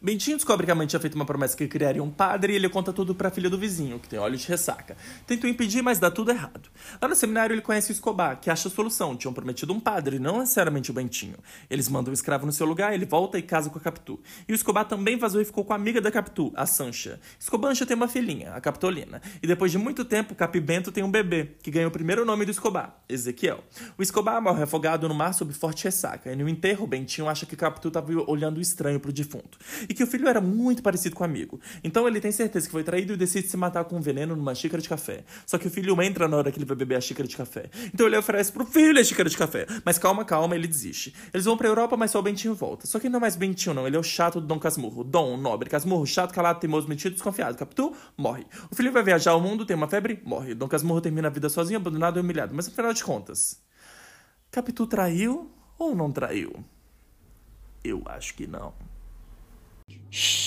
Bentinho descobre que a mãe tinha feito uma promessa que criaria um padre e ele conta tudo pra filha do vizinho, que tem olhos de ressaca. Tentou impedir, mas dá tudo errado. Lá no seminário ele conhece o Escobar, que acha a solução. Tinham prometido um padre, não necessariamente o Bentinho. Eles mandam o escravo no seu lugar, ele volta e casa com a Capitu. E o Escobar também vazou e ficou com a amiga da Capitu, a Sancha. Escobancha tem uma filhinha, a Capitolina. E depois de muito tempo, Capibento tem um bebê, que ganha o primeiro nome do Escobar, Ezequiel. O Escobar morre afogado no mar sob forte ressaca. E no enterro, Bentinho acha que Capitu estava olhando estranho pro defunto. E que o filho era muito parecido com o amigo. Então ele tem certeza que foi traído e decide se matar com um veneno numa xícara de café. Só que o filho entra na hora que ele vai beber a xícara de café. Então ele oferece pro filho a xícara de café. Mas calma, calma, ele desiste. Eles vão pra Europa, mas só o Bentinho volta. Só que não é mais Bentinho, não. Ele é o chato do Dom Casmurro. Dom, nobre, Casmurro, chato, calado, teimoso, metido, desconfiado. Capitu, morre. O filho vai viajar ao mundo, tem uma febre, morre. Dom Casmurro termina a vida sozinho, abandonado e humilhado. Mas afinal de contas, Capitu traiu ou não traiu? Eu acho que não. Shh.